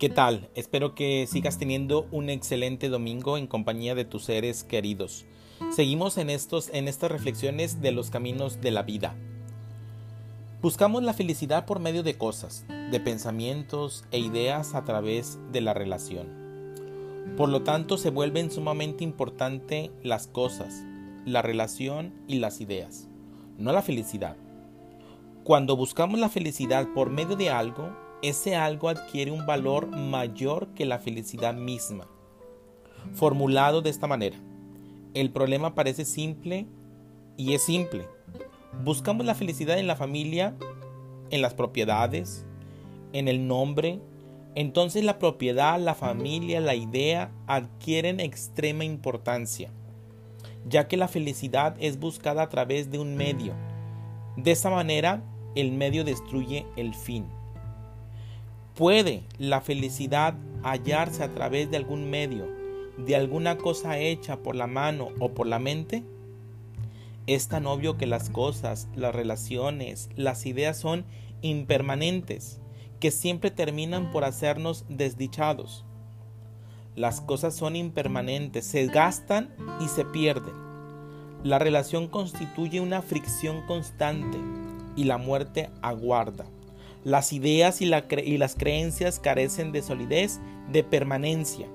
¿Qué tal? Espero que sigas teniendo un excelente domingo en compañía de tus seres queridos. Seguimos en, estos, en estas reflexiones de los caminos de la vida. Buscamos la felicidad por medio de cosas, de pensamientos e ideas a través de la relación. Por lo tanto, se vuelven sumamente importantes las cosas, la relación y las ideas, no la felicidad. Cuando buscamos la felicidad por medio de algo, ese algo adquiere un valor mayor que la felicidad misma. Formulado de esta manera, el problema parece simple y es simple. Buscamos la felicidad en la familia, en las propiedades, en el nombre. Entonces la propiedad, la familia, la idea adquieren extrema importancia, ya que la felicidad es buscada a través de un medio. De esta manera, el medio destruye el fin. ¿Puede la felicidad hallarse a través de algún medio, de alguna cosa hecha por la mano o por la mente? Es tan obvio que las cosas, las relaciones, las ideas son impermanentes, que siempre terminan por hacernos desdichados. Las cosas son impermanentes, se gastan y se pierden. La relación constituye una fricción constante y la muerte aguarda. Las ideas y, las creencias carecen de solidez, de permanencia.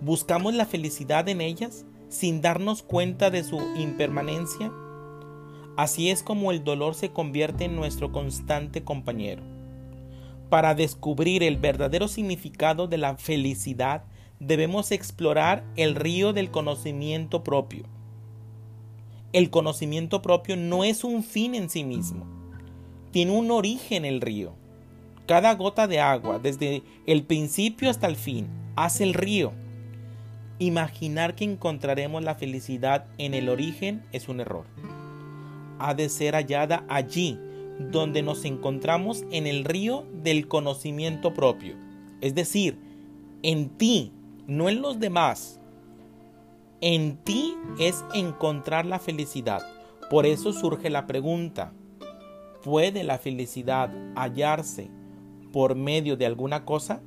¿Buscamos la felicidad en ellas sin darnos cuenta de su impermanencia? Así es como el dolor se convierte en nuestro constante compañero. Para descubrir el verdadero significado de la felicidad, debemos explorar el río del conocimiento propio. El conocimiento propio no es un fin en sí mismo tiene un origen el río. Cada gota de agua, desde el principio hasta el fin, hace el río. Imaginar que encontraremos la felicidad en el origen es un error. Ha de ser hallada allí, donde nos encontramos en el río del conocimiento propio. Es decir, en ti, no en los demás. En ti es encontrar la felicidad. Por eso surge la pregunta, ¿Puede la felicidad hallarse por medio de alguna cosa?